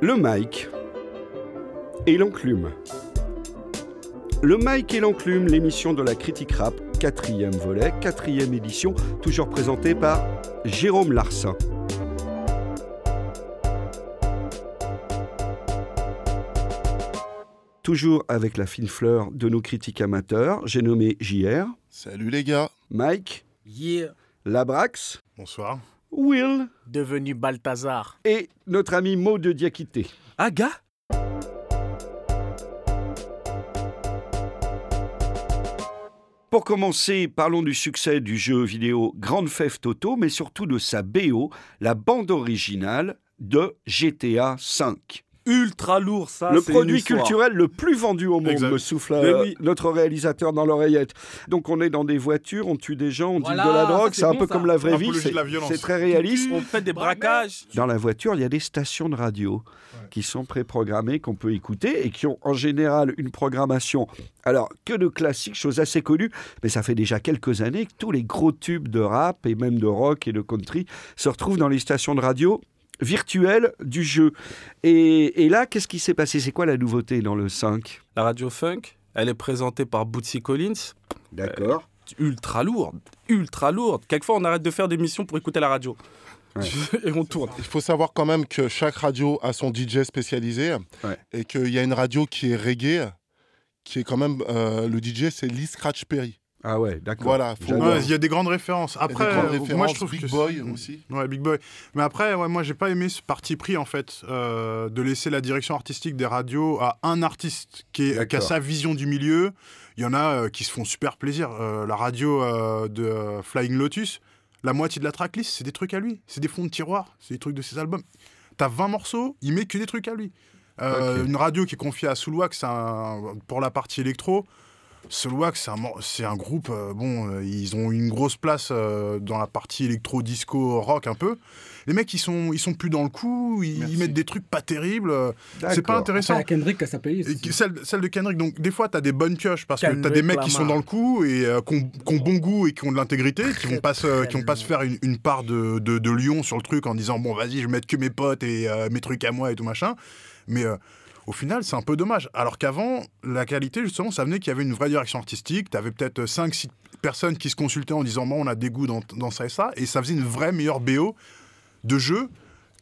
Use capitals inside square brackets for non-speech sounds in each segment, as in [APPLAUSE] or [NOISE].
Le Mike et l'enclume. Le Mike et l'enclume, l'émission de la critique rap, quatrième volet, quatrième édition, toujours présentée par Jérôme Larsin. Toujours avec la fine fleur de nos critiques amateurs, j'ai nommé JR, Salut les gars. Mike, Yeah. Labrax, Bonsoir. Will Devenu Balthazar. et notre ami Maud de Diakité. Aga Pour commencer, parlons du succès du jeu vidéo Grand Theft Auto, mais surtout de sa BO, la bande originale de GTA V. ultra lourd ça. le produit culturel le plus vendu au monde, Exact. me souffle euh, oui. notre réalisateur dans l'oreillette. Donc on est dans des voitures, on tue des gens, on Voilà, dit de la drogue, c'est un bon, peu ça. comme la vraie vie, c'est très réaliste. On fait des braquages. Dans la voiture, il y a des stations de radio qui sont préprogrammées, qu'on peut écouter et qui ont en général une programmation, alors que de classiques, chose assez connue, mais ça fait déjà quelques années que tous les gros tubes de rap et même de rock et de country se retrouvent dans les stations de radio virtuelles du jeu. Et, et là, qu'est-ce qui s'est passé? C'est quoi la nouveauté dans le 5 La radio funk, elle est présentée par Bootsy Collins. D'accord. Ultra lourde, ultra lourde. Quelquefois, on arrête de faire des missions pour écouter la radio. Ouais. Et on tourne. Il faut savoir quand même que chaque radio a son DJ spécialisé Ouais. et qu'il y a une radio qui est reggae, qui est quand même euh, le DJ, c'est Lee Scratch Perry. Ah ouais, d'accord. Voilà, faut- J'adore. Ouais, Il y a des grandes références. Des Après, grandes euh, références, moi je trouve Big que Boy aussi. Ouais, Big Boy. Mais après, ouais, moi j'ai pas aimé ce parti pris en fait euh, de laisser la direction artistique des radios à un artiste qui, est, qui a sa vision du milieu. Il y en a euh, qui se font super plaisir. Euh, la radio euh, de euh, Flying Lotus, la moitié de la tracklist, c'est des trucs à lui. C'est des fonds de tiroir, c'est des trucs de ses albums. T'as 20 morceaux, il met que des trucs à lui. Euh. Une radio qui est confiée à Soulwax pour la partie électro. Soulwax, c'est un, mor- c'est un groupe, euh, bon, euh, ils ont une grosse place euh, dans la partie électro, disco, rock un peu. Les mecs, ils sont, ils sont plus dans le coup, ils, mettent des trucs pas terribles. C'est pas intéressant. C'est la Kendrick qui a sa playlist. Celle, celle de Kendrick, donc des fois, t'as des bonnes pioches parce que t'as des mecs qui sont dans le coup et euh, qui ont, qui ont bon goût et qui ont de l'intégrité, qui vont pas se, qui vont pas se faire une, une part de, de, de lion sur le truc en disant bon, vas-y, je vais mettre que mes potes et euh, mes trucs à moi et tout machin. Mais euh, au final, c'est un peu dommage. Alors qu'avant, la qualité, justement, ça venait qu'il y avait une vraie direction artistique. T'avais peut-être 5-6 personnes qui se consultaient en disant bon, on a des goûts dans, dans ça et ça, et ça faisait une vraie meilleure BO de jeu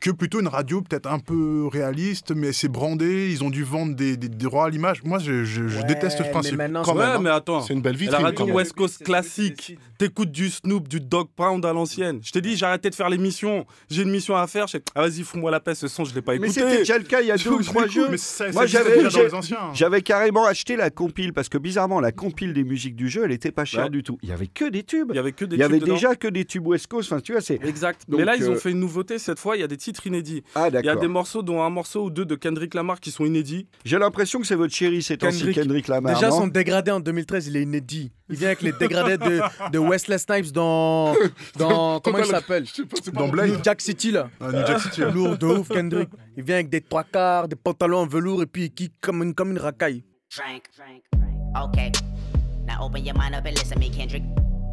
que plutôt une radio peut-être un peu réaliste, mais c'est brandé, ils ont dû vendre des, des, des droits à l'image. Moi, je, je- je déteste ce principe. Mais maintenant, Quand c'est- même, ouais, hein. mais attends. C'est une belle La vitrine. radio quand même. West Coast classique. T'écoutes du Snoop, du Dog Pound à l'ancienne. Je t'ai dit, j'ai arrêté de faire l'émission. J'ai une mission à faire. Je... Ah, vas-y, fous-moi la paix, ce son, je l'ai pas Mais écouté. c'était déjà le cas il y a [LAUGHS] deux ou trois jeux. mais Moi, j'avais- déjà dans j'ai- les anciens. J'avais carrément acheté la compile parce que bizarrement, la compile des musiques du jeu, elle était pas chère Ouais. du tout. Il y avait que des tubes. Il y avait que des Il y avait déjà que des tubes West Coast. Enfin, tu vois, c'est. Exact. Mais là, ils euh, ont fait une nouveauté cette fois. Il y a des titres inédits. Ah, Il y a des morceaux, dont un morceau ou deux de Kendrick Lamar qui sont inédits. J'ai l'impression que c'est votre chéri, c'est Kendrick. Kendrick Lamar. Déjà, son dégradé en 2013, il est inédit. Il vient avec les dégradés de, de Wesley Snipes [LAUGHS] dans. dans comment il s'appelle? Dans Blade. New Jack City, là. Ah, New Jack City. Lourd de ouf, Kendrick. Il vient avec des trois quarts, des pantalons en velours et puis il kick comme une, comme une racaille. Drink. Okay. Now open your mind up and listen me, Kendrick.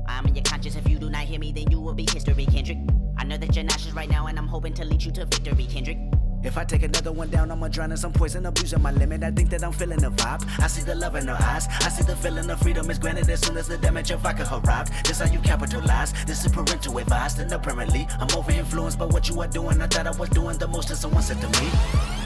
I'm in your conscience. If you do not hear me, then you will be history, Kendrick. I know that you're nauseous right now, and I'm hoping to lead you to victory, Kendrick. If I take another one down, I'ma drown in some poison, abusing my limit. I think that I'm feeling the vibe. I see the love in her eyes. I see the feeling of freedom is granted as soon as the damage of vodka arrived. This how you capitalize. This is parental advice, and apparently I'm over influenced by what you are doing. I thought I was doing the most, and someone said to me.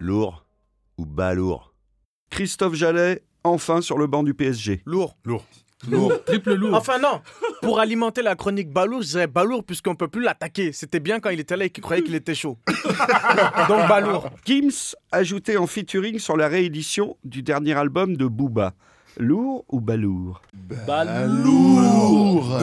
Lourd ou balourd Christophe Jallet, enfin sur le banc du PSG. Lourd. Lourd. [LAUGHS] Triple lourd. Enfin, non. Pour alimenter la chronique Balourd, je dirais Balourd puisqu'on peut plus l'attaquer. C'était bien quand il était là et qu'il croyait qu'il était chaud. [LAUGHS] Donc Balourd. Gims ajouté en featuring sur la réédition du dernier album de Booba. Lourd ou balourd Lourd?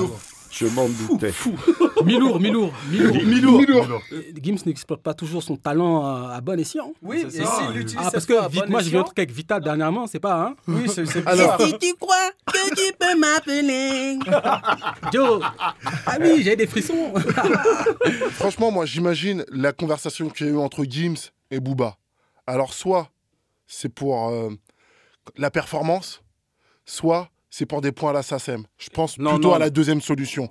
Je m'en doutais. [LAUGHS] Milour, Milour, Milour. Milour. Euh, Gims n'exploite pas toujours son talent à, bon escient. Oui, C'est et ça, s'il l'utilise Ah, parce que à vite, bon moi j'ai vu un truc avec Vital dernièrement, c'est pas, hein Oui, c'est Alors- bizarre. tu crois que tu peux m'appeler [LAUGHS] Joe Ah oui, j'ai des frissons [LAUGHS] Franchement, moi, j'imagine la conversation qu'il y a eu entre Gims et Booba. Alors, soit c'est pour euh, la performance, soit c'est pour des points à la SACEM. Je pense Non, plutôt non. à la deuxième solution.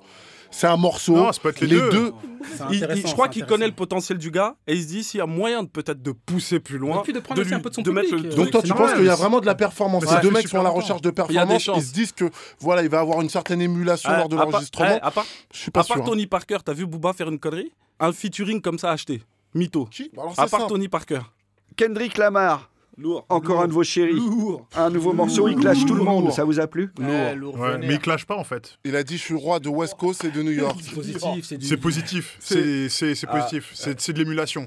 C'est un morceau. Non, ça peut être les deux. Il- il- je crois qu'il connaît le potentiel du gars et il se dit s'il y a moyen de peut-être de pousser plus loin, Et puis de prendre lui- un peu de son mettre public, le. Donc toi, tu penses qu'il y a vraiment de la performance. Ouais, Ces deux mecs sont à la recherche de performance. Ils se disent que voilà, il va avoir une certaine émulation Ouais, lors de l'enregistrement. ouais, à part, Je suis pas à part sûr. hein. Tony Parker, t'as vu Booba faire une connerie Un featuring comme ça acheté. Mytho. Qui Alors, À part ça. Tony Parker. Kendrick Lamar, Lourd. encore un de vos chéris. Lourd. Un nouveau morceau, il clash tout le monde. Ça vous a plu Ouais, lourd, Ouais, vénère. mais il clash pas en fait. Il a dit je suis roi de West Coast et de New York. C'est positif, c'est du... C'est positif. [LAUGHS] C'est positif. C'est c'est de l'émulation.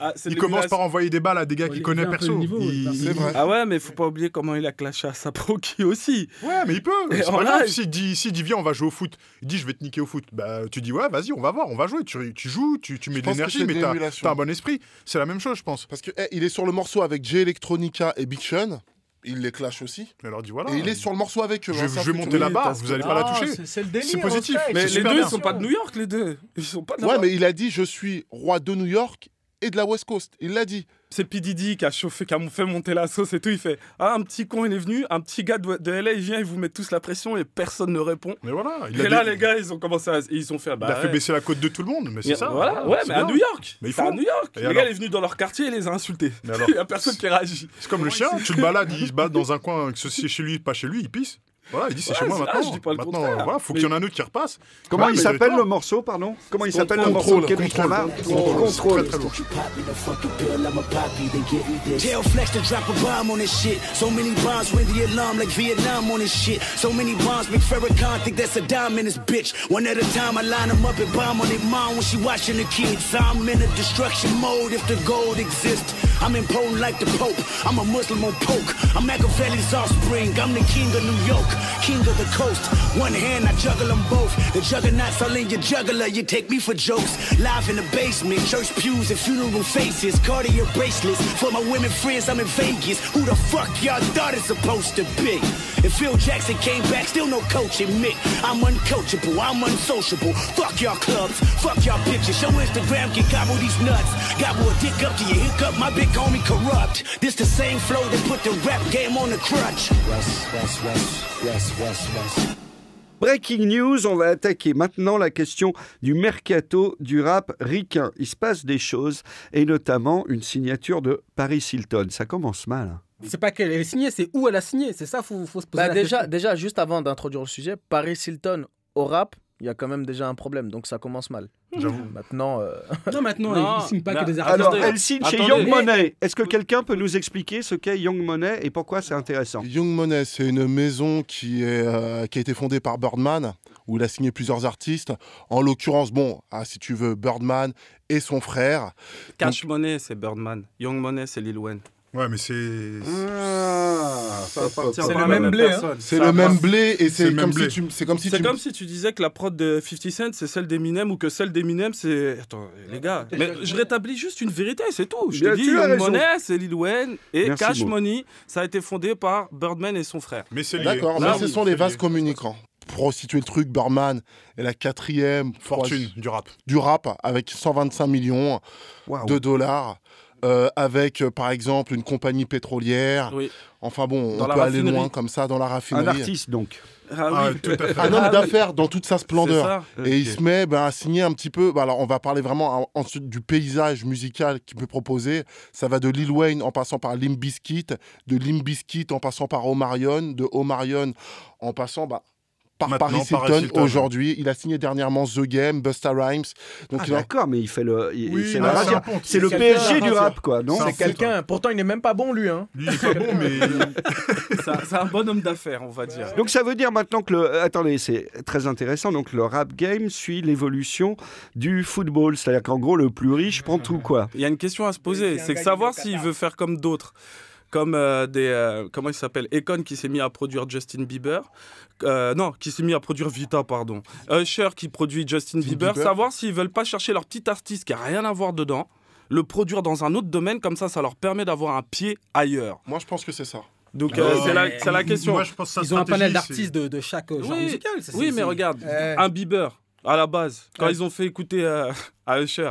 Ah, Il de commence par envoyer des balles à des gars qu'il un peu perso. niveau, Il- vrai. Ah ouais, mais faut pas oublier comment il a clashé à Saproki aussi. Ouais, mais il peut. C'est pas grave. S'il dit, s'il dit viens, on va jouer au foot. Il dit je vais te niquer au foot. Bah tu dis ouais, vas-y, on va voir, on va jouer. Tu, tu joues, tu, tu mets de l'énergie, mais t'as un bon esprit. C'est la même chose, je pense. Parce que eh, il est sur le morceau avec Jay Electronica et Big Sean. Il les clash aussi. Dit voilà. Et il est sur le morceau avec eux. Je, hein, je vais monter la barre, vous que- allez pas la Ah, toucher. c'est- le délire. C'est positif. Mais les deux, ils sont pas de New York, les deux. Ils sont pas de Ouais, mais il a dit je suis roi de New York et de la West Coast. Il l'a dit. C'est P. Diddy qui a chauffé, qui a fait monter la sauce et tout. Il fait Ah, un petit con, il est venu. Un petit gars de, de LA, il vient, il vous met tous la pression et personne ne répond. Mais voilà. Il et a là, des- les gars, ils ont commencé à. Ils ont fait. il Bah, a fait ouais. baisser la côte de tout le monde. Mais c'est ça. Voilà, ouais, c'est mais à. New York. Mais il C'est à faut. New York. Et les alors gars, il est venu dans leur quartier et les a insultés. Mais alors [LAUGHS] Il y a personne qui réagit. C'est comme le chien, tu le balades, il se balade dans un coin, que ce c'est chez lui, pas chez lui, il pisse. Voilà, il dit c'est Ouais, chez moi ah, maintenant. je dis pas le maintenant, contraire. voilà, faut Mais- qu'il y en ait un autre qui repasse. Comment Ouais, il s'appelle le morceau, pardon Comment il s'appelle le morceau de Kendrick contrôle, Lamar Contrôle, Contrôle. très très lourd. Tell Flex to drop a bomb on this shit. So many bombs ring the alarm like Vietnam on this shit. So many bombs make Farrakhan think that's a dime in this bitch. One at a time, I line them up and bomb on their mom when she watching the kids. I'm in a destruction mode if the gold exists. I'm impotent like the Pope. I'm a Muslim on poke. I'm Machiavelli's offspring. I'm the king of New York, king of the coast. One hand, I juggle them both. The juggernauts all in your juggler. You take me for jokes. Live in the basement, church pews and funeral faces. Cartier bracelets for my women friends. I'm in Vegas. Who the fuck y'all thought it's supposed to be? If Phil Jackson came back, still no coaching Mick. I'm uncoachable. I'm unsociable. Fuck y'all clubs. Fuck y'all bitches. Show Instagram can gobble these nuts. Gobble a dick up to your hiccup. My big homie corrupt. This the same flow that put the rap game on the crutch. Breaking news, on va attaquer maintenant la question du mercato du rap ricain. Il se passe des choses, et notamment une signature de Paris Hilton. Ça commence mal. hein. C'est pas qu'elle est signée, c'est où elle a signé. C'est ça, faut, faut se poser Bah la déjà, question. déjà, juste avant d'introduire le sujet, Paris Hilton au rap, il y a quand même déjà un problème, donc ça commence mal. J'avoue. Maintenant, euh, Non, maintenant, Non, il signe pas que des artistes. Alors, elle signe chez. Young Money. Est-ce que quelqu'un peut nous expliquer ce qu'est Young Money et pourquoi c'est intéressant Young Money, c'est une maison qui, est, euh, qui a été fondée par Birdman, où il a signé plusieurs artistes. En l'occurrence, bon, ah, si tu veux, Birdman et son frère. Cash Money, c'est Birdman. Young Money, c'est Lil Wayne. Ouais, mais c'est. Ah, Ça appartient C'est pas le même blé, hein. C'est le même blé et c'est c'est comme, si tu- c'est comme si C'est tu. comme si tu disais que la prod de 50 Cent, c'est celle d'Eminem ou que celle d'Eminem, c'est. Attends, les gars. Mais je rétablis juste une vérité, c'est tout. Je te dis, Young. Money, c'est Lil Wayne. Et Merci, Cash Mo. Money, ça a été fondé par Birdman et son frère. Mais c'est. D'accord, Là, mais ce oui, sont les c'est vases communicants. Pour situer le truc, Birdman est la quatrième Fortune du rap. du rap avec 125 millions de dollars. Euh, avec euh, par exemple une compagnie pétrolière. Oui. Enfin bon, Dans on peut aller loin comme ça dans la Un raffinerie. artiste, donc. Ah Ah, oui. tout à fait. Un homme Ah d'affaires dans toute sa splendeur. Et il se met ben, à signer un petit peu. ben, alors, on va parler vraiment en- ensuite du paysage musical qu'il peut proposer. Ça va de Lil Wayne en passant par Limp Bizkit, de Limp Bizkit en passant par Omarion, de Omarion en passant bah, par Maintenant, Paris Hilton aujourd'hui. Il a signé dernièrement The Game, Busta Rhymes. Donc Ah, il a- d'accord, mais il fait le. il- Oui, c'est le PSG du rap, quoi, non C'est un c'est quelqu'un. Pourtant, il n'est même pas bon, lui. Hein. Lui, il est pas bon, mais. [LAUGHS] C'est un- c'est un bon homme d'affaires, on va dire. Donc ça veut dire maintenant que le... Attendez, c'est très intéressant. Donc le rap game suit l'évolution du football. C'est-à-dire qu'en gros, le plus riche prend tout, quoi. Il y a une question à se poser, c'est que savoir s'il veut faire comme d'autres. Comme euh, des. euh, comment il s'appelle Econ qui s'est mis à produire Justin Bieber. Euh, non, qui s'est mis à produire Vita, pardon. Usher qui produit Justin Bieber. Bieber. Savoir s'ils veulent pas chercher leur petit artiste qui a rien à voir dedans, le produire dans un autre domaine, comme ça, ça leur permet d'avoir un pied ailleurs. Moi, je pense que c'est ça. Donc, euh, Ouais. c'est la, c'est la question. Moi, je pense Ils ont un panel d'artistes de, de chaque genre Oui, musical. c'est- oui, mais regarde, Euh, un Bieber, à la base, quand Ouais. ils ont fait écouter euh, [LAUGHS] à Usher,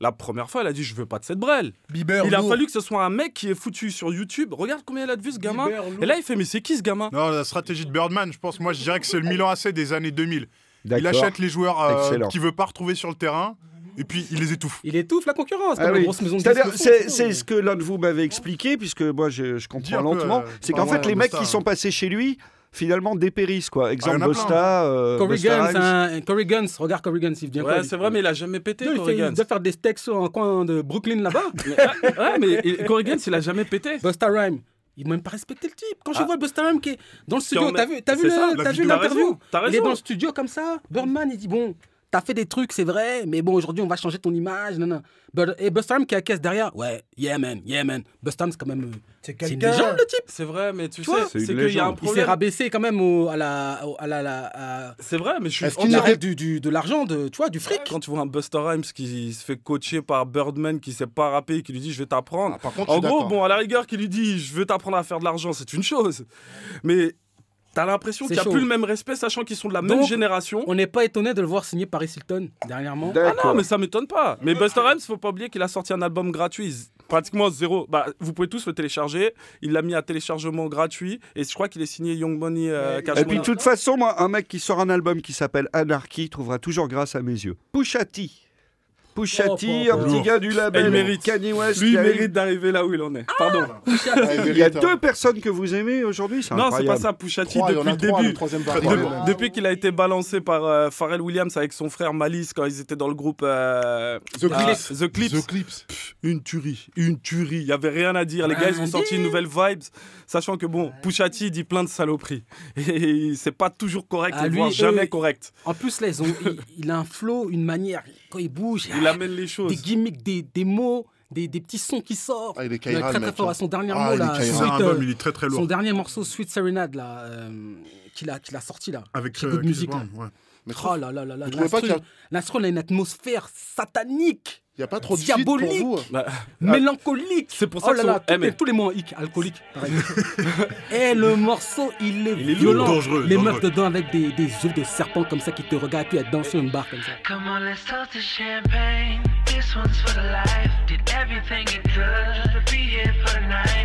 la première fois, il a dit Je veux pas de cette brêle. Bieber, Il a lourd. fallu que ce soit un mec qui est foutu sur YouTube. Regarde combien il a de vues ce gamin. Bieber. Et là, il fait Mais c'est qui ce gamin? Non, la stratégie de Birdman, je pense, moi, je dirais que c'est le Milan AC des années 2000. Il achète les joueurs euh, qu'il veut pas retrouver sur le terrain, et puis il les étouffe. Il étouffe la concurrence, Ah oui. c'est ce que l'un de vous m'avait expliqué, puisque moi je, je comprends lentement. euh, c'est qu'en fait, les mecs qui sont passés chez lui, finalement dépérissent. Quoi. Exemple, Ah, y en a plein, Busta, euh, Corey Guns, hein, Corey Guns, regarde Corey Guns, il vient Ouais, quoi, c'est vrai, mais il a jamais pété, Non, il, fait, il doit faire des steaks un coin de Brooklyn là-bas. [LAUGHS] ouais, mais il- Corey Guns, il a jamais pété. Busta Rhymes. Il m'a même pas respecté le type. Quand je Ah. vois Busta Rhymes qui est dans le studio, en t'as vu, t'as vu, l'interview Il est dans le studio comme ça. Birdman, il dit bon, t'as fait des trucs, c'est vrai, mais bon, aujourd'hui, on va changer ton image. Non, non. Et Busta Rhymes qui est à la caisse derrière. Ouais, yeah man, yeah man. Busta Rhymes, c'est quand même. euh, C'est C'est une quelqu'un. légende, le type. C'est vrai, mais tu, sais, c'est c'est qu'il y a un légende. Il s'est problème. rabaissé quand même au- à la. au- à la, la- à- C'est vrai, mais je suis. Est-ce on qu'il arrête du, du- de l'argent, de, tu vois, du fric? Quand tu vois un Buster Rhymes qui se fait coacher par Birdman qui sait pas rapper, qui lui dit je vais t'apprendre. Ah, par contre, je En gros, bon, à la rigueur, qui lui dit je veux t'apprendre à faire de l'argent, c'est une chose. Mais t'as l'impression qu'il n'y a chaud. plus le même respect, sachant qu'ils sont de la même génération. On n'est pas étonné de le voir signer Paris Hilton dernièrement. Ah non, D'accord. mais ça m'étonne pas. Mais Buster Rhymes, faut pas oublier qu'il a sorti un album gratuit. Pratiquement zéro. Bah, vous pouvez tous le télécharger. Il l'a mis à téléchargement gratuit. Et je crois qu'il est signé Young Money euh, Cash Et puis de toute façon, moi, un mec qui sort un album qui s'appelle Anarchy trouvera toujours grâce à mes yeux. Pusha Pusha Oh, un petit gars du label mérite. Kanye West. Lui, il mérite d'arriver là où il en est. Pardon. Ah, Il y a mérite, hein. deux personnes que vous aimez aujourd'hui, c'est non, c'est pas ça, en depuis le trois, début. depuis qu'il a été balancé par euh, Pharrell Williams avec son frère Malice quand ils étaient dans le groupe euh, The Clips. The Clips. The Clips. Une tuerie, une tuerie. Il y avait rien à dire. Les gars, ils ont sorti une nouvelle vibe, sachant que bon, Pusha T dit plein de saloperies. [LAUGHS] Et c'est pas toujours correct, Ah, voire jamais correct. En plus, là, ils ont, il, il a un flow, une manière. Quand il bouge, Il amène les des choses. gimmicks, des, des mots, des, des petits sons qui sortent. Ah, il est Il très fort. hein. À son dernier Ah, mot, il est là, Kairan. C'est Sweet, un album, euh, il est très très son dernier morceau, Sweet Serenade, là, euh, qu'il a, qu'il a sorti là. Avec euh, ouais. Mais Oh là là là là. L'instru, elle a une atmosphère satanique, Il n'y a pas trop de feat pour Diabolique. vous Bah, [LAUGHS] mélancolique. c'est pour ça Oh que là là, Eh, tous, mais- les, tous les mots, hic, alcoolique. Et [LAUGHS] le morceau, il est, Il est violent. lourd, dangereux, les dangereux. meufs dedans avec des, des yeux de serpent comme ça qui te regardent, puis elles dansent sur une barre comme ça. Come on, let's toast to champagne. This one's for the life. Did everything it could to be here for the night.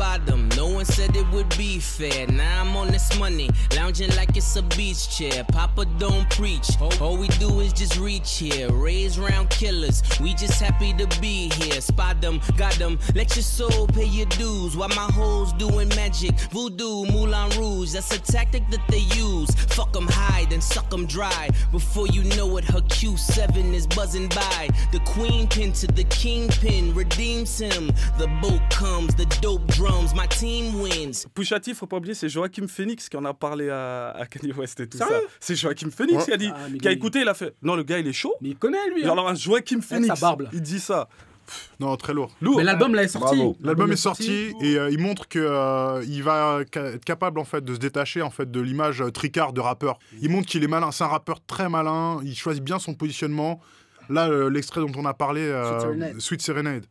From the bottom, no one said it would be fair. Now I'm on this money, lounging like it's a beach chair. Papa don't preach, all we do is just reach here. Raise round killers, we just happy to be here. Spot them, got them, let your soul pay your dues. While my hoes doing magic, voodoo, Moulin Rouge, that's a tactic that they use. Fuck them high, then suck them dry. Before you know it, her Q7 is buzzing by. The queen pin to the kingpin redeems him. The boat comes, the dope drums, my team wins. Pusha T, faut pas oublier, c'est Joachim Phoenix qui en a parlé à, à Kanye West et tout Sérieux? Ça. C'est Joachim Phoenix Ouais. qui a dit, Ah, qui a écouté, il a fait. Non, le gars, il est chaud. Mais il connaît lui. Hein. alors, un Joachim Phoenix, sa barbe, là. il dit ça. Non, très lourd. Lourd. Mais l'album là est sorti. Bravo. L'album est sorti et euh, il montre que euh, il va être capable en fait de se détacher en fait de l'image euh, tricard de rappeur. Il montre qu'il est malin, c'est un rappeur très malin, il choisit bien son positionnement. Là euh, l'extrait dont on a parlé euh, Sweet Serenade. Sweet Serenade.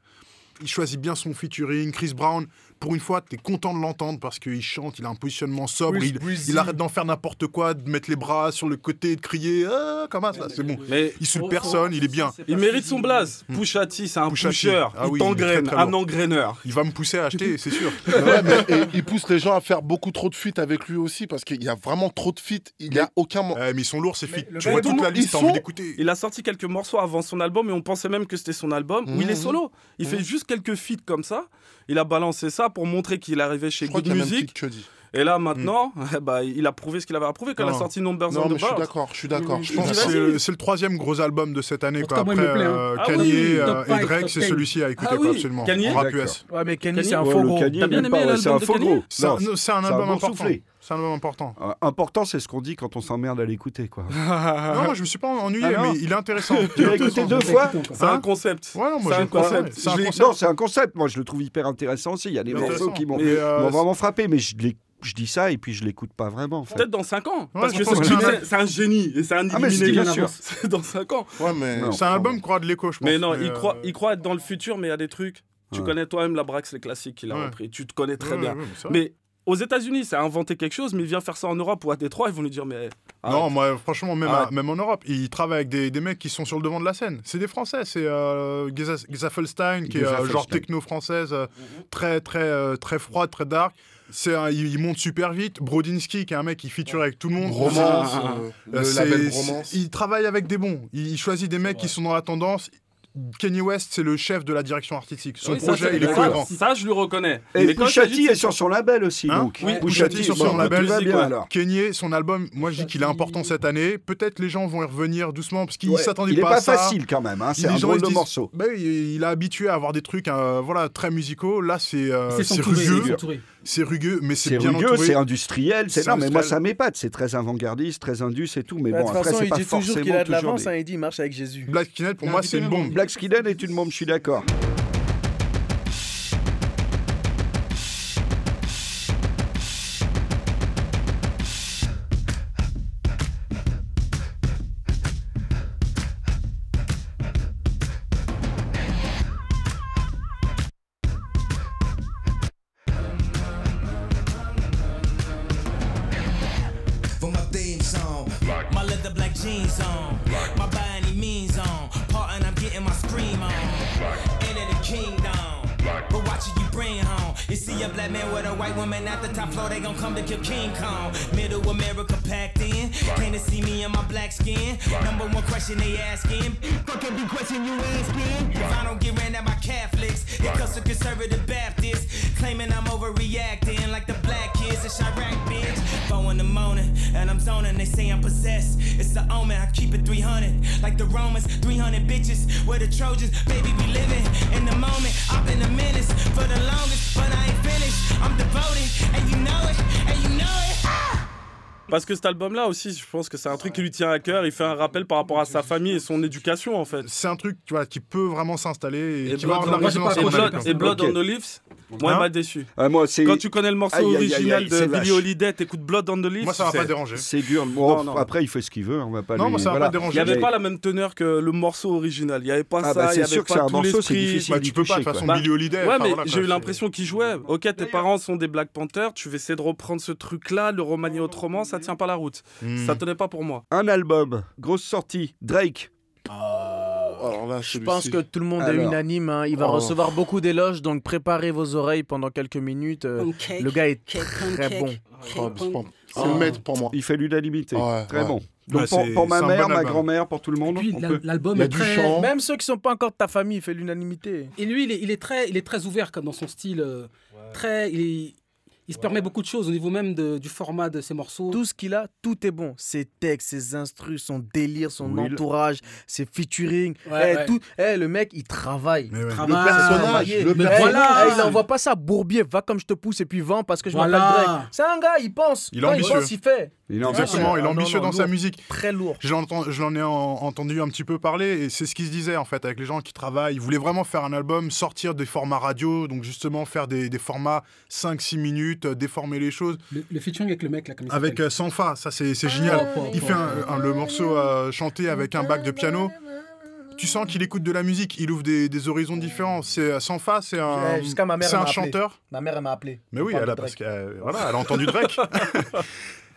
Il choisit bien son featuring, Chris Brown. Pour une fois, t'es content de l'entendre parce qu'il chante, il a un positionnement sobre, il, arrête d'en faire n'importe quoi, de mettre les bras sur le côté, de crier ah, comment ça, c'est bon. Mais Il saoule personne, il est bien. il mérite son blaze. Pusha T, c'est un pusher. Ah oui, il t'engraine, très, très un engraineur. Il va me pousser à acheter, c'est sûr. [LAUGHS] Ouais, mais et il pousse les gens à faire beaucoup trop de feats avec lui aussi parce qu'il y a vraiment trop de feats. Il n'y a aucun. Ouais, mais ils sont lourds ces feats. Tu vois tout toute la liste, t'as envie d'écouter. Il a sorti quelques morceaux avant son album et on pensait même que c'était son album où il est Mhm. solo. Il fait juste quelques feats comme ça. Il a balancé ça pour montrer qu'il arrivait chez Good Music. Et là, maintenant, bah, [LAUGHS] il a prouvé ce qu'il avait à prouver quand il a sorti Numbers Non, on mais the je suis d'accord, je suis d'accord. Je Je pense que c'est le, troisième gros album de cette année. Quoi. Après, hein. Ah Kanye oui, euh, et Drake, c'est celui-ci à écouter, Ah quoi, absolument. Kanye En rap. US. Ouais, mais Kanye, c'est un faux gros. T'as bien aimé l'album c'est un de Kanye. C'est album important. C'est un album important. Euh, Important, c'est ce qu'on dit quand on s'emmerde à l'écouter, quoi. [LAUGHS] non, moi je me suis pas ennuyé, Ah mais il est intéressant. [LAUGHS] Tu l'as écouté deux fois C'est un Hein concept. Ouais, non, moi C'est un concept. Non, c'est un concept. Moi, je le trouve hyper intéressant aussi. Il y a des morceaux qui euh, m'ont vraiment frappé, mais je, l'ai- je dis ça et puis je l'écoute pas vraiment. En fait. Peut-être dans 5 ans. parce que c'est un génie et c'est un Ah, illuminé. bien bien sûr. [LAUGHS] dans 5 ans. Ouais, mais. C'est un album aura de l'écho, je pense. Mais non, il euh, croit, il croit être dans le futur, mais il y a des trucs. Tu Ouais. connais toi-même la Brax, les classiques qu'il a Ouais. repris. Tu te connais très ouais, bien. ouais, mais aux États-Unis, ça a inventé quelque chose, mais il vient faire ça en Europe ou à Détroit, ils vont lui dire mais. Non, moi, franchement, même, à- même en Europe, il travaille avec des, des mecs qui sont sur le devant de la scène. C'est des Français, c'est euh, Geza- qui est euh, genre techno-française, euh, très, très, euh, très froide, très dark. C'est un- il, il monte super vite. Brodinski, qui est un mec qui feature avec tout le monde. Romance, euh, le label Romance. Il travaille avec des bons. Il, il choisit des mecs qui sont dans la tendance. Kanye West, c'est le chef de la direction artistique. Son Oui, ça, projet, il est cohérent. Ça, je le reconnais. Et Mais il est sur son label aussi, Hein donc. Oui, Ouais, Pusha Pusha T T, sur son label. bien ouais. alors. Kanye, son album, moi je dis qu'il est important cette année. Peut-être les gens vont y revenir doucement parce qu'ils Ouais, s'attendaient Il est pas, pas à ça. facile quand même. hein, C'est un gens, drôle de disent- morceau. Bah il il est habitué à avoir des trucs euh, voilà, très musicaux. Là, c'est euh, rugueux. C'est rugueux, mais c'est C'est bien rugueux, c'est industriel. C'est C'est non, mais moi ça m'épate. C'est très avant-gardiste, très indus et tout. Mais Bah, bon, De toute après façon, c'est il pas dit toujours forcément qu'il a de toujours l'avance, des- hein, il dit il marche avec Jésus. Black Skinhead, pour Non, moi, c'est une c'est bombe. Black Skinhead est une bombe, je suis d'accord. White woman at the top floor, they gon' come to kill King Kong. Middle America packed in. Came to see me in my black skin. Number one question they asking. Fuck every question you asking. If I don't get ran at by Catholics, it comes to conservative Baptists. Claiming I'm overreacting like the black kids in Chirac, bitch. Four in the morning, and I'm zoning. They say I'm possessed. It's the omen, I keep it 300. Like the Romans, 300 bitches. We're the Trojans, baby, we living in the moment. I've been a menace for the longest, but I ain't finished. I'm devoted, and you know it, and you know it. Ah! Parce que cet album-là aussi, je pense que c'est un truc qui lui tient à cœur. Il fait un rappel par rapport à sa famille et son éducation, en fait. C'est un truc tu vois, qui peut vraiment s'installer et, Et qui va avoir la Blood, et on the Leaves, moi, Hein il m'a déçu. Ah, moi, Quand tu connais le morceau Aïe, aïe, aïe, original aïe, c'est de Billy. Holiday, t'écoutes Blood on the Leaves. Moi, ça va pas déranger. c'est dur. Bon, Non, non. Après, il fait ce qu'il veut. On va pas Non, lui- moi, ça va voilà. pas déranger. Il n'y avait pas la même teneur que le morceau original. Il n'y avait pas Ah, ça, bah, il c'est y avait sûr que c'est un tout morceau, c'est l'esprit. difficile. Bah, tu peux pas, de toute façon. Billy Holiday. Ouais, mais j'ai eu l'impression qu'il jouait. Ok, tes parents sont des Black Panthers, tu vas essayer de reprendre ce truc-là, le remanier autrement, ça tient pas la route. Hmm. Ça tenait pas pour moi. Un album, grosse sortie, Drake. Alors là, Je pense que tout le monde est unanime. hein. Il va Oh. recevoir beaucoup d'éloges, donc préparez vos oreilles pendant quelques minutes. Euh, Le gars est très bon. Oh, c'est pas- c'est Oh. le maître pour moi. Il fait l'unanimité. Ouais, Très ouais. bon. Ouais, Donc pour, ma mère, bon ma album. grand-mère, pour tout le monde. peut- l'album est du très. chant. Même ceux qui sont pas encore de ta famille, il fait l'unanimité. Et lui, il est, il est très, il est très ouvert comme dans son style. euh, Très, il, est- il se permet beaucoup de choses au niveau même de- du format de ses morceaux. Tout ce qu'il a, tout est bon. Ses textes, ses instrus, son délire, son Will. entourage, ses featuring. Ouais, Eh, ouais. tout, eh, le mec, il travaille. Mais Le personnage, le Mais Eh, voilà. il envoie pas ça bourbier, va comme je te pousse et puis vends parce que je Voilà. m'appelle Drake. C'est un gars, il pense. Il est Quand il pense, il fait. Il est en Exactement, il est Ah, non, ambitieux non, dans sa musique. Très lourd. Je l'en ai en- entendu un petit peu parler et c'est ce qui se disait en fait avec les gens qui travaillent. Ils voulaient vraiment faire un album, sortir des formats radio, donc justement faire des, des formats 5-6 minutes, euh, déformer les choses. Le, le featuring avec le mec là, comme il Avec euh, Sanfa, ça c'est c'est génial. Il fait un- un- le morceau euh, chanté avec un bac de piano. Tu sens qu'il écoute de la musique, il ouvre des, des horizons différents. C'est c'est un, jusqu'à ma mère, c'est un m'a appelé. chanteur? Ma mère, elle m'a appelé. Mais oui, elle a, parce que, euh, voilà, elle a entendu Drake. [LAUGHS]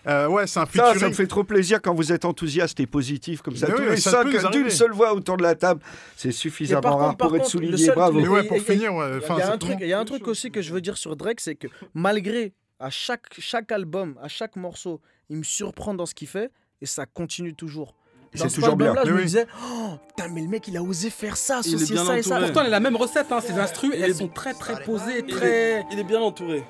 Euh, ouais, c'est un Ça, ça me fait trop plaisir quand vous êtes enthousiaste et positif comme ça. Mais Tous oui, les ça cinq d'une seule voix autour de la table. C'est suffisamment rare pour être contre, souligné. Bravo. Mais ouais, Et- pour et- finir, ouais, Il enfin, y, a un truc, il y a un truc aussi que je veux dire sur Drake, c'est que malgré à chaque, chaque album, à chaque morceau, il me surprend dans ce qu'il fait et ça continue toujours. C'est toujours bien. album-là, je Mais me oui. disais, oh, putain, mais le mec, il a osé faire ça, Il associer ça et ça. Pourtant, elle a la même recette. Hein, ses instrus, Il elles sont très très posées, Il très. est, il est bien entouré.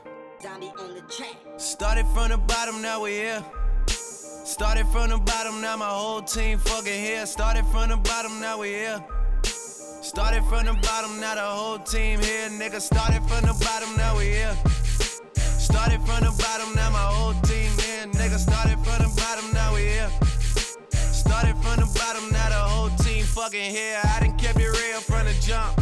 Started from the bottom, now we here. Started from the bottom, now my whole team fucking here. Started from the bottom, now we here. Started from the bottom, now the whole team here. Nigga, started from the bottom, now we here. Started from the bottom, now my whole team here. Nigga, started from the bottom, now we here. Started from the bottom, now the whole team fucking here. I done kept it real from the jump.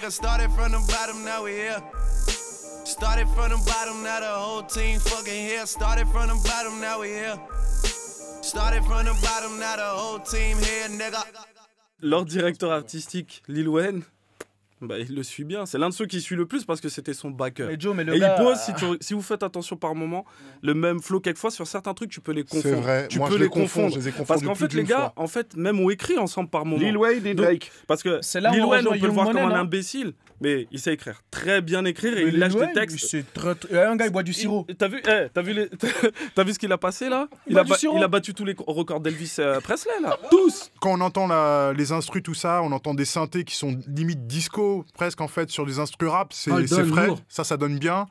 nigga. Started from the bottom, now we here. Started from the bottom, now the whole team fucking here. Started from the bottom, now we here. Started from the bottom, now the whole team here, nigga. Leur directeur artistique, Lil Wayne, bah, il le suit bien. C'est l'un de ceux qui suit le plus parce que c'était son backer. Mais Joe, mais le Et gars- il pose, si, tu- si vous faites attention par moment, le même flow. Quelquefois, sur certains trucs, tu peux les confondre. vrai. Tu Moi, peux je les confondre. Je les Parce qu'en fait, les gars, fois. en fait, même ont écrit ensemble par moment. Lil Wayne et Drake. parce que C'est Lil Wayne, on peut le voir comme un imbécile, mais il sait écrire très bien écrire et Mais il lâche des textes. c'est très- très- Un gars, il boit du sirop. T'as vu, eh, t'as vu, les- [LAUGHS] t'as vu ce qu'il a passé là? Il a, du ba- sirop. il a battu tous les records d'Elvis euh, Presley là, [LAUGHS] tous. Quand on entend la- les instrus, tout ça, on entend des synthés qui sont limite disco, presque en fait, sur des instrus rap. C'est Ah, frais, ça, ça donne bien.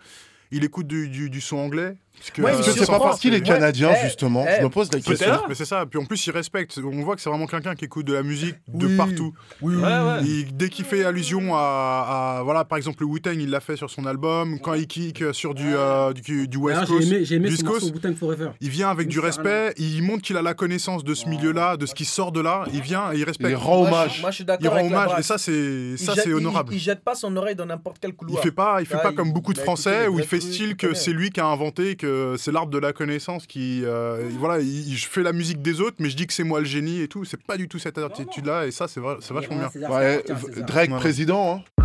Il écoute du, du- du son anglais. Parce que, Ouais, euh, il c'est pas surprend. parti les Ouais. Canadiens, Eh, justement eh, Je me pose la question. Mais c'est ça. Puis en plus, il respecte. On voit que c'est vraiment quelqu'un qui écoute de la musique de Oui. partout. Oui, Ouais, ouais. Il- dès qu'il fait allusion à, à- voilà, par exemple, le Wu-Tang, il l'a fait sur son album. Quand il kick sur du, euh, du, du West Coast, J'ai aimé, j'ai aimé du Coast, Forever. il vient avec du respect. Il montre qu'il a la connaissance de ce milieu-là, de ce qui sort de là. Il vient et il Il respecte. rend Moi, je- hommage. Moi, je suis Il rend hommage. Et ça, c'est Il ça, jette- c'est il- honorable. Il, jette pas son oreille dans n'importe quel Il couloir. fait pas, il fait pas il- comme beaucoup de il a écouté Français où il fait style il que c'est lui qui a inventé, que c'est l'arbre de la connaissance qui, euh, voilà, il, je fais la musique des autres, mais je dis que c'est moi le génie et tout. C'est pas du tout cette attitude-là et ça, c'est vrai- c'est vachement bien. Ouais, Drake président. hein.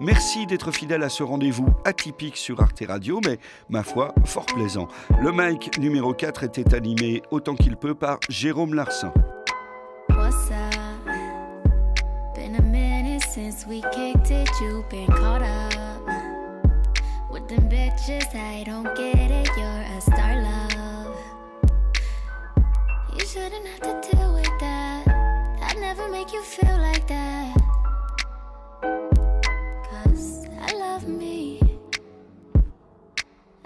Merci d'être fidèle à ce rendez-vous atypique sur Arte Radio, mais ma foi, fort plaisant. Le mic numéro 4 était animé autant qu'il peut par Jérôme Larsin. Since we kicked it. You've been caught up with them bitches. I don't get it. You're a star, love. You shouldn't have to deal with that. I'd never make you feel like that. Cause I love me.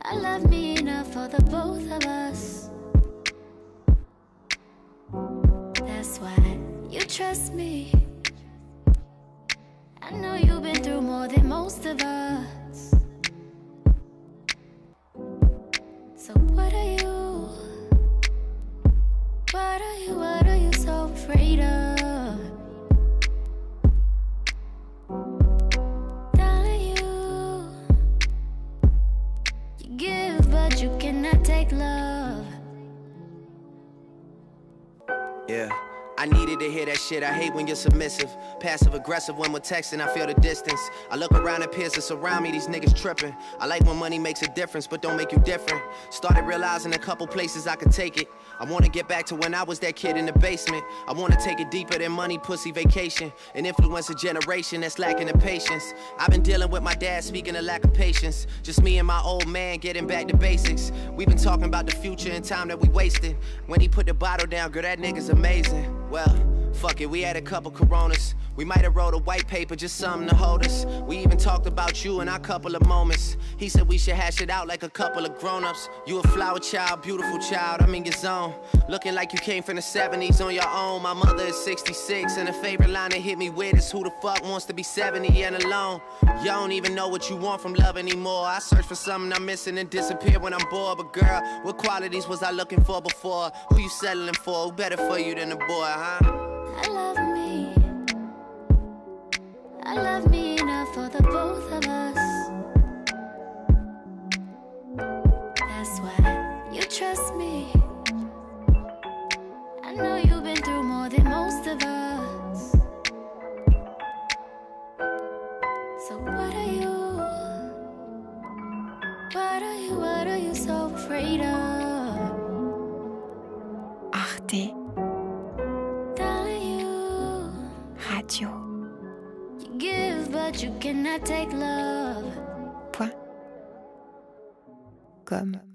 I love me enough for the both of us. That's why you trust me. Most of us. Hate when you're submissive. Passive aggressive when we're texting, I feel the distance. I look around at peers that surround me, these niggas tripping. I like when money makes a difference, but don't make you different. Started realizing a couple places I could take it. I wanna get back to when I was that kid in the basement. I wanna take it deeper than money, pussy, vacation. And influence a generation that's lacking the patience. I've been dealing with my dad speaking of lack of patience. Just me and my old man getting back to basics. We've been talking about the future and time that we wasted. When he put the bottle down, girl, that nigga's amazing. Well, fuck it, we had a couple coronas. We might have wrote a white paper, just something to hold us. We even talked about you in our couple of moments. He said we should hash it out like a couple of grown-ups. You a flower child, beautiful child, I'm in your zone. Looking like you came from the 70s on your own. My mother is 66, and a favorite line that hit me with is who the fuck wants to be 70 and alone? You don't even know what you want from love anymore. I search for something I'm missing and disappear when I'm bored. But girl, what qualities was I looking for before? Who you settling for? Who better for you than a boy, huh? I love me. I love me enough for the both of us. That's why you trust me. I know you've been through more than most of us. Point. Comme.